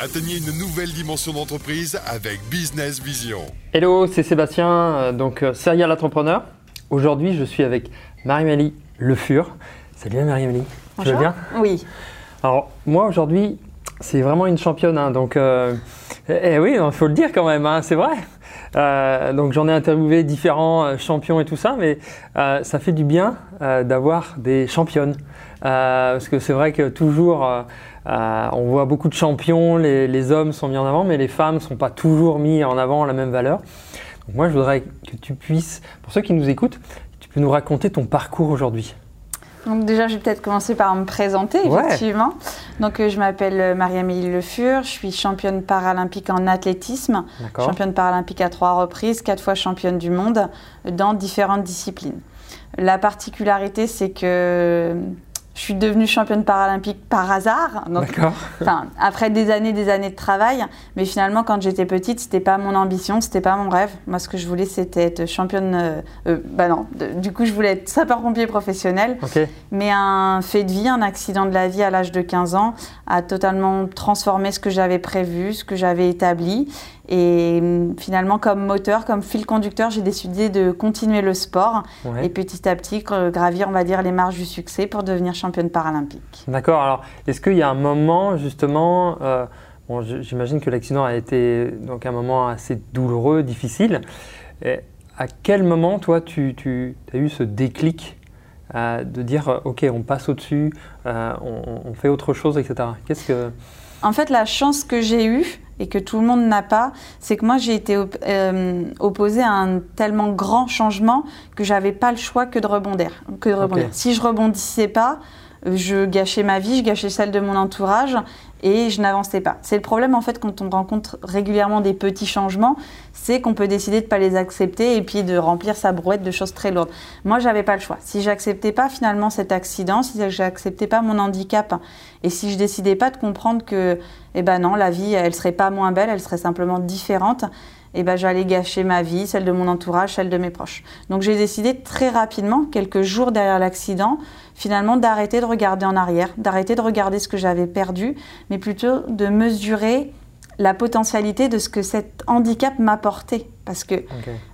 Atteignez une nouvelle dimension d'entreprise avec Business Vision. Hello, c'est Sébastien, euh, donc euh, serial entrepreneur. Aujourd'hui, je suis avec Marie-Mélie Le Fur. Salut Marie-Mélie. Tu vas bien Oui. Alors, moi aujourd'hui, c'est vraiment une championne, hein, donc euh, eh, eh oui, il faut le dire quand même, hein, c'est vrai. Euh, donc j'en ai interviewé différents euh, champions et tout ça, mais euh, ça fait du bien d'avoir des championnes. Parce que c'est vrai que toujours, on voit beaucoup de champions, les, les hommes sont mis en avant, mais les femmes ne sont pas toujours mis en avant à la même valeur. Donc moi, je voudrais que tu puisses, pour ceux qui nous écoutent, tu peux nous raconter ton parcours aujourd'hui. Donc déjà, je vais peut-être commencer par me présenter, Ouais. effectivement. Donc euh, je m'appelle euh, Marie-Amélie Le Fur, je suis championne paralympique en athlétisme, championne paralympique à trois reprises, quatre fois championne du monde dans différentes disciplines. La particularité, c'est que je suis devenue championne paralympique par hasard. D'accord. enfin, après des années, des années de travail, mais finalement, quand j'étais petite, c'était pas mon ambition, c'était pas mon rêve. Moi, ce que je voulais, c'était être championne. euh, euh, bah non, de- du coup, je voulais être sapeur-pompier professionnel. Mais un fait de vie, un accident de la vie à l'âge de 15 ans a totalement transformé ce que j'avais prévu, ce que j'avais établi. Et hum, finalement, comme moteur, comme fil conducteur, j'ai décidé de continuer le sport Ouais. et petit à petit gra- gravir, on va dire, les marges du succès pour devenir championne paralympique. D'accord. Alors, est-ce qu'il y a un moment justement, euh, bon, j'imagine que l'accident a été donc un moment assez douloureux, difficile. Et à quel moment, toi, tu, tu as eu ce déclic euh, de dire, euh, ok, on passe au-dessus, euh, on, on fait autre chose, etc. Qu'est-ce que En fait, la chance que j'ai eue et que tout le monde n'a pas, c'est que moi j'ai été op- euh, opposée à un tellement grand changement que j'avais pas le choix que de rebondir. Que de rebondir. Si je rebondissais pas, je gâchais ma vie, je gâchais celle de mon entourage et je n'avançais pas. C'est le problème en fait quand on rencontre régulièrement des petits changements, c'est qu'on peut décider de pas les accepter et puis de remplir sa brouette de choses très lourdes. Moi, j'avais pas le choix. Si j'acceptais pas finalement cet accident, si j'acceptais pas mon handicap et si je décidais pas de comprendre que eh ben non, la vie, elle serait pas moins belle, elle serait simplement différente, eh ben j'allais gâcher ma vie, celle de mon entourage, celle de mes proches. Donc j'ai décidé très rapidement, quelques jours derrière l'accident, finalement d'arrêter de regarder en arrière, d'arrêter de regarder ce que j'avais perdu, mais plutôt de mesurer la potentialité de ce que cet handicap m'apportait. Parce que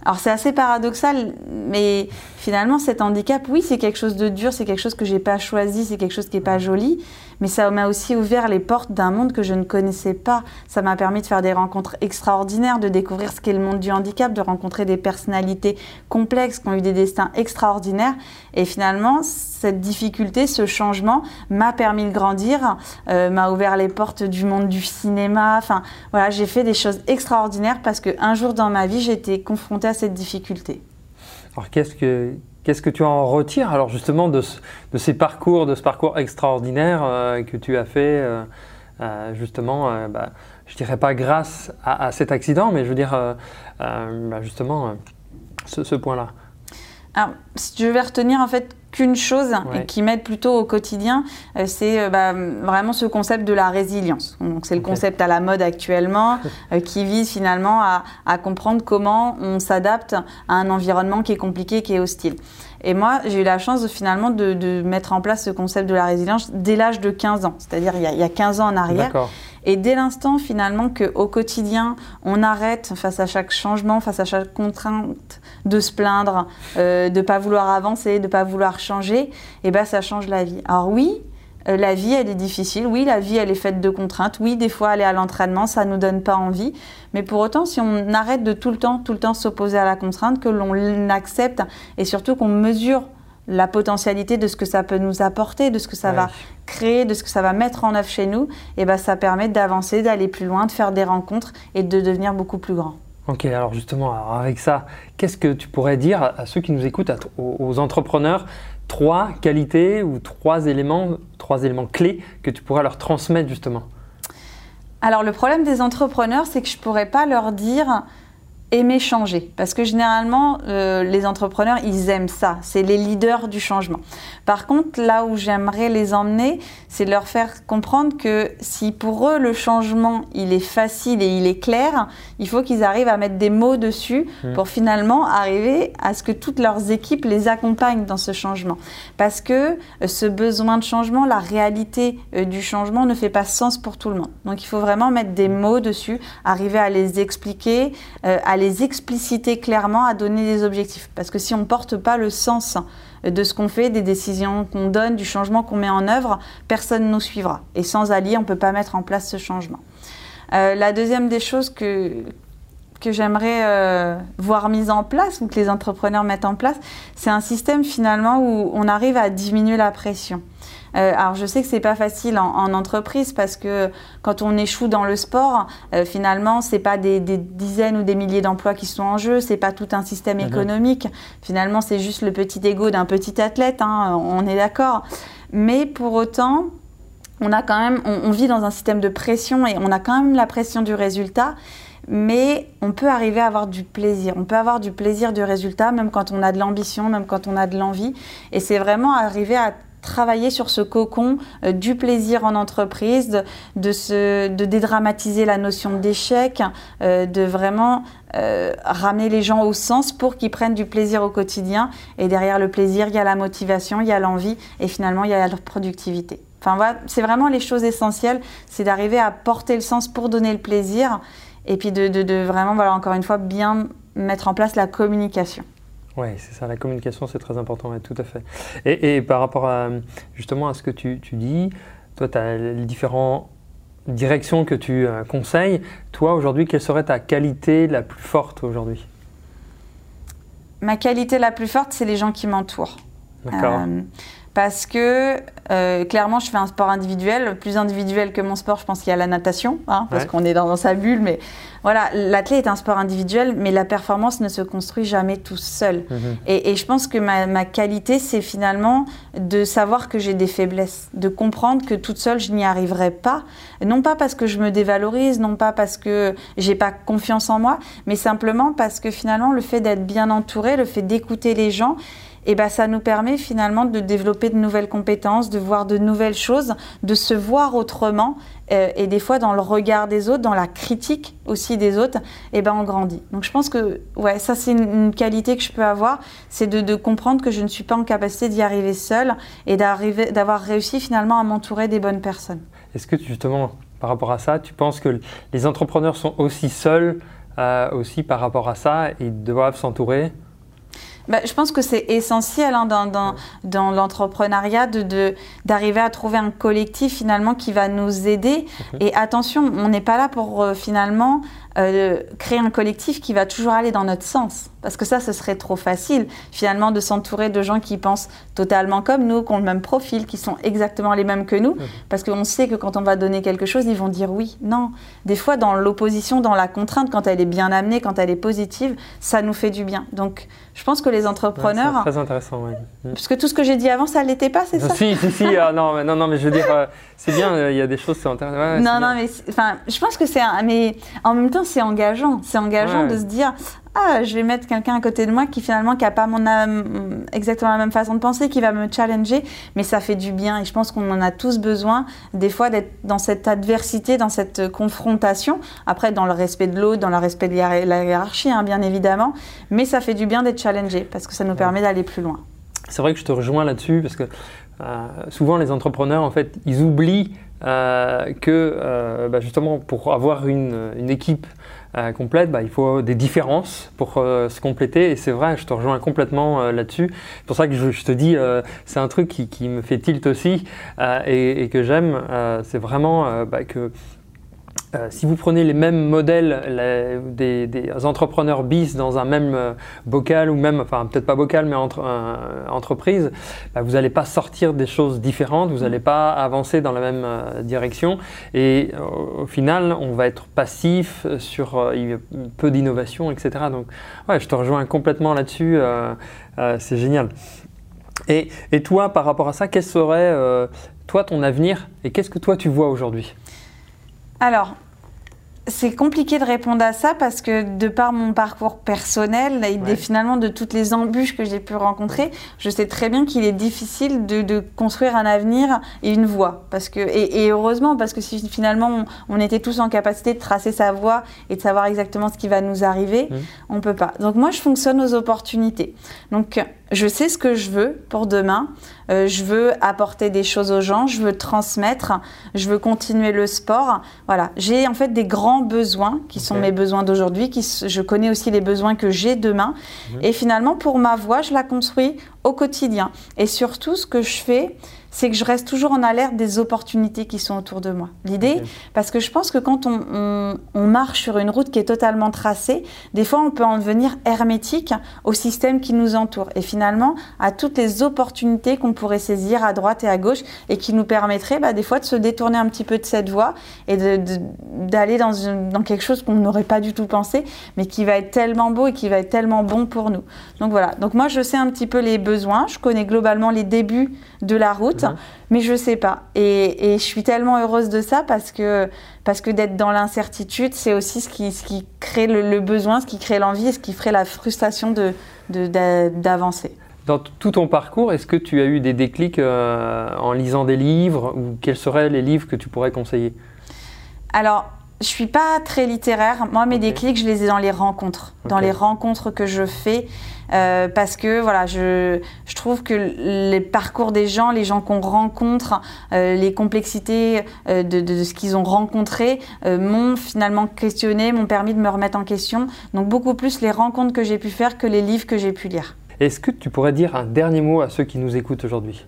alors c'est assez paradoxal, mais finalement cet handicap, oui, c'est quelque chose de dur, c'est quelque chose que j'ai pas choisi, c'est quelque chose qui est pas joli, mais ça m'a aussi ouvert les portes d'un monde que je ne connaissais pas. Ça m'a permis de faire des rencontres extraordinaires, de découvrir ce qu'est le monde du handicap, de rencontrer des personnalités complexes qui ont eu des destins extraordinaires. Et finalement, cette difficulté, ce changement m'a permis de grandir, euh, m'a ouvert les portes du monde du cinéma. Enfin, voilà, j'ai fait des choses extraordinaires parce qu'un jour dans ma vie, j'ai été confrontée à cette difficulté. Alors, qu'est-ce que Qu'est-ce que tu en retires alors justement de, ce- de ces parcours, de ce parcours extraordinaire euh, que tu as fait euh, euh, justement, bah, je dirais pas grâce à, à cet accident, mais je veux dire bah, justement ce, ce point-là? Alors, si je vais retenir en fait qu'une chose Ouais. et qui m'aide plutôt au quotidien, euh, c'est euh, bah, vraiment ce concept de la résilience. Donc, c'est le concept à la mode actuellement euh, qui vise finalement à, à comprendre comment on s'adapte à un environnement qui est compliqué, qui est hostile. Et moi, j'ai eu la chance finalement de, de mettre en place ce concept de la résilience dès l'âge de 15 ans, c'est-à-dire il, il y a 15 ans en arrière. Et dès l'instant finalement qu'au quotidien, on arrête face à chaque changement, face à chaque contrainte, de se plaindre, euh, de pas vouloir avancer, de pas vouloir changer, et ben ça change la vie. Alors oui, euh, la vie elle est difficile, oui la vie elle est faite de contraintes, oui des fois aller à l'entraînement ça nous donne pas envie, mais pour autant si on arrête de tout le temps, tout le temps s'opposer à la contrainte, que l'on l'accepte et surtout qu'on mesure la potentialité de ce que ça peut nous apporter, de ce que ça Ouais. va créer, de ce que ça va mettre en œuvre chez nous, et ben ça permet d'avancer, d'aller plus loin, de faire des rencontres et de devenir beaucoup plus grand. Ok, alors justement, alors avec ça, qu'est-ce que tu pourrais dire à- ceux qui nous écoutent, à t- aux, aux entrepreneurs, trois qualités ou trois éléments, trois éléments clés que tu pourrais leur transmettre justement? Alors le problème des entrepreneurs, c'est que je pourrais pas leur dire aimer changer. Parce que généralement, euh, les entrepreneurs, ils aiment ça. C'est les leaders du changement. Par contre, là où j'aimerais les emmener, c'est de leur faire comprendre que si pour eux, le changement, il est facile et il est clair, il faut qu'ils arrivent à mettre des mots dessus mmh. pour finalement arriver à ce que toutes leurs équipes les accompagnent dans ce changement. Parce que euh, ce besoin de changement, la réalité euh, du changement ne fait pas sens pour tout le monde. Donc il faut vraiment mettre des mots dessus, arriver à les expliquer, à les expliciter clairement, à donner des objectifs. Parce que si on ne porte pas le sens de ce qu'on fait, des décisions qu'on donne, du changement qu'on met en œuvre, personne ne nous suivra. Et sans alliés, on ne peut pas mettre en place ce changement. Euh, la deuxième des choses que, que j'aimerais euh, voir mise en place ou que les entrepreneurs mettent en place, c'est un système finalement où on arrive à diminuer la pression. Euh, alors je sais que c'est pas facile en, entreprise parce que quand on échoue dans le sport, euh, finalement c'est pas des, dizaines ou des milliers d'emplois qui sont en jeu, c'est pas tout un système économique. Finalement c'est juste le petit ego d'un petit athlète, hein, on est d'accord. Mais pour autant, on a quand même, on, vit dans un système de pression et on a quand même la pression du résultat mais on peut arriver à avoir du plaisir. On peut avoir du plaisir du résultat, même quand on a de l'ambition, même quand on a de l'envie. Et c'est vraiment arriver à travailler sur ce cocon euh, du plaisir en entreprise, de, se, de dédramatiser la notion d'échec, euh, de vraiment euh, ramener les gens au sens pour qu'ils prennent du plaisir au quotidien. Et derrière le plaisir, il y a la motivation, il y a l'envie et finalement, il y a la productivité. Enfin, voilà, c'est vraiment les choses essentielles, c'est d'arriver à porter le sens pour donner le plaisir et puis de, de vraiment, voilà, encore une fois, bien mettre en place la communication. Oui, c'est ça, la communication, c'est très important, tout à fait. Et, par rapport à, justement à ce que tu, dis, toi, tu as les différentes directions que tu euh, conseilles. Toi, aujourd'hui, quelle serait ta qualité la plus forte aujourd'hui? Ma qualité la plus forte, c'est les gens qui m'entourent. D'accord. Euh, parce que euh, clairement, je fais un sport individuel, plus individuel que mon sport, je pense qu'il y a la natation, hein, parce qu'on est dans, sa bulle. Mais voilà, l'athlète est un sport individuel, mais la performance ne se construit jamais tout seul. Mhm. Et, je pense que ma, qualité, c'est finalement de savoir que j'ai des faiblesses, de comprendre que toute seule, je n'y arriverai pas. Non pas parce que je me dévalorise, non pas parce que j'ai pas confiance en moi, mais simplement parce que finalement, le fait d'être bien entouré, le fait d'écouter les gens, et ben ça nous permet finalement de développer de nouvelles compétences, de voir de nouvelles choses, de se voir autrement. Euh, et des fois, dans le regard des autres, dans la critique aussi des autres, et ben on grandit. Donc je pense que ouais, ça c'est une, qualité que je peux avoir, c'est de, comprendre que je ne suis pas en capacité d'y arriver seule et d'avoir réussi finalement à m'entourer des bonnes personnes. Est-ce que justement, par rapport à ça, tu penses que les entrepreneurs sont aussi seuls euh, aussi par rapport à ça et doivent s'entourer bah, je pense que c'est essentiel hein, dans, dans, dans l'entrepreneuriat d'arriver de, à trouver un collectif finalement qui va nous aider. Et attention, on n'est pas là pour euh, finalement euh, créer un collectif qui va toujours aller dans notre sens. Parce que ça, ce serait trop facile, finalement, de s'entourer de gens qui pensent totalement comme nous, qui ont le même profil, qui sont exactement les mêmes que nous. Parce qu'on sait que quand on va donner quelque chose, ils vont dire oui. Non. Des fois, dans l'opposition, dans la contrainte, quand elle est bien amenée, quand elle est positive, ça nous fait du bien. Donc, je pense que les entrepreneurs. c'est très intéressant, oui. Mm. Parce que tout ce que j'ai dit avant, ça ne l'était pas, c'est ça? Si, si, si. Ah, non, non, non, mais je veux dire, euh, c'est bien, il y a des choses, c'est intéressant. non, non, mais enfin, je pense que c'est. Mais en même temps, c'est engageant. C'est engageant de se dire ah, je vais mettre quelqu'un à côté de moi qui finalement n'a pas mon âme, exactement la même façon de penser, qui va me challenger, mais ça fait du bien. Et je pense qu'on en a tous besoin, des fois, d'être dans cette adversité, dans cette confrontation. Après, dans le respect de l'autre, dans le respect de la hiérarchie, hein, bien évidemment. Mais ça fait du bien d'être challengé parce que ça nous permet d'aller plus loin. C'est vrai que je te rejoins là-dessus parce que euh, souvent les entrepreneurs, en fait, ils oublient euh, que euh, bah, justement pour avoir une, une équipe euh, complète, bah, il faut des différences pour euh, se compléter. Et c'est vrai, je te rejoins complètement euh, là-dessus. C'est pour ça que je, te dis, c'est un truc qui, me fait tilt aussi et, que j'aime. c'est vraiment bah, que euh, si vous prenez les mêmes modèles des, entrepreneurs bis dans un même euh, bocal ou même, enfin peut-être pas bocal mais entre, euh, entreprise, bah, vous n'allez pas sortir des choses différentes, vous n'allez pas avancer dans la même direction et au final on va être passif sur peu d'innovation, etc. Donc ouais, je te rejoins complètement là-dessus, c'est génial. Et, et, toi, par rapport à ça, quel serait toi ton avenir et qu'est-ce que toi tu vois aujourd'hui? Alors, c'est compliqué de répondre à ça parce que de par mon parcours personnel et Ouais. finalement de toutes les embûches que j'ai pu rencontrer, je sais très bien qu'il est difficile de, de construire un avenir et une voie. Parce que, et, et heureusement, parce que si finalement on, on était tous en capacité de tracer sa voie et de savoir exactement ce qui va nous arriver, Mhm. on peut pas. Donc moi, je fonctionne aux opportunités. Donc je sais ce que je veux pour demain. Euh, je veux apporter des choses aux gens, je veux transmettre, je veux continuer le sport. Voilà, j'ai en fait des grands besoins qui sont mes besoins d'aujourd'hui, qui je connais aussi les besoins que j'ai demain. Et finalement, pour ma voie, je la construis au quotidien. Et surtout, ce que je fais, c'est que je reste toujours en alerte des opportunités qui sont autour de moi. L'idée, parce que je pense que quand on, on- on marche sur une route qui est totalement tracée, des fois on peut en devenir hermétique au système qui nous entoure et finalement à toutes les opportunités qu'on pourrait saisir à droite et à gauche et qui nous permettraient bah, des fois de se détourner un petit peu de cette voie et d'aller dans, dans quelque chose qu'on n'aurait pas du tout pensé, mais qui va être tellement beau et qui va être tellement bon pour nous. Donc voilà, donc moi je sais un petit peu les besoins, je connais globalement les débuts de la route, Mhm. mais je sais pas. Et, et je suis tellement heureuse de ça parce que, parce que d'être dans l'incertitude, c'est aussi ce qui, ce qui crée le, le besoin, ce qui crée l'envie et ce qui ferait la frustration de, de- d'a- d'avancer. Dans tout ton parcours, est-ce que tu as eu des déclics euh, en lisant des livres ou quels seraient les livres que tu pourrais conseiller? Alors, je suis pas très littéraire. Moi, mes déclics, je les ai dans les rencontres, dans les rencontres que je fais, euh, parce que voilà, je, trouve que les parcours des gens, les gens qu'on rencontre, euh, les complexités euh, de, de- ce qu'ils ont rencontré, m'ont finalement questionné, m'ont permis de me remettre en question. Donc beaucoup plus les rencontres que j'ai pu faire que les livres que j'ai pu lire. Est-ce que tu pourrais dire un dernier mot à ceux qui nous écoutent aujourd'hui?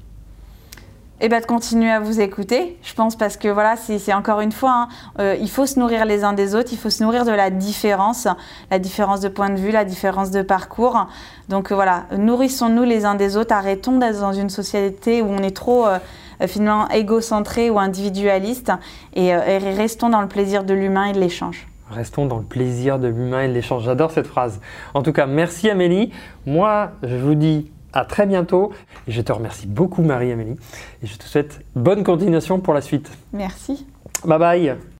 Et ben de continuer à vous écouter, je pense, parce que voilà, c'est encore une fois, hein, euh, il faut se nourrir les uns des autres, il faut se nourrir de la différence, la différence de point de vue, la différence de parcours. Donc voilà, nourrissons-nous les uns des autres, arrêtons d'être dans une société où on est trop euh, finalement égocentré ou individualiste et, euh, et restons dans le plaisir de l'humain et de l'échange. Restons dans le plaisir de l'humain et de l'échange. J'adore cette phrase. En tout cas, merci Amélie. Moi, je vous dis à très bientôt. Et je te remercie beaucoup Marie-Amélie. Et je te souhaite bonne continuation pour la suite. Merci. Bye bye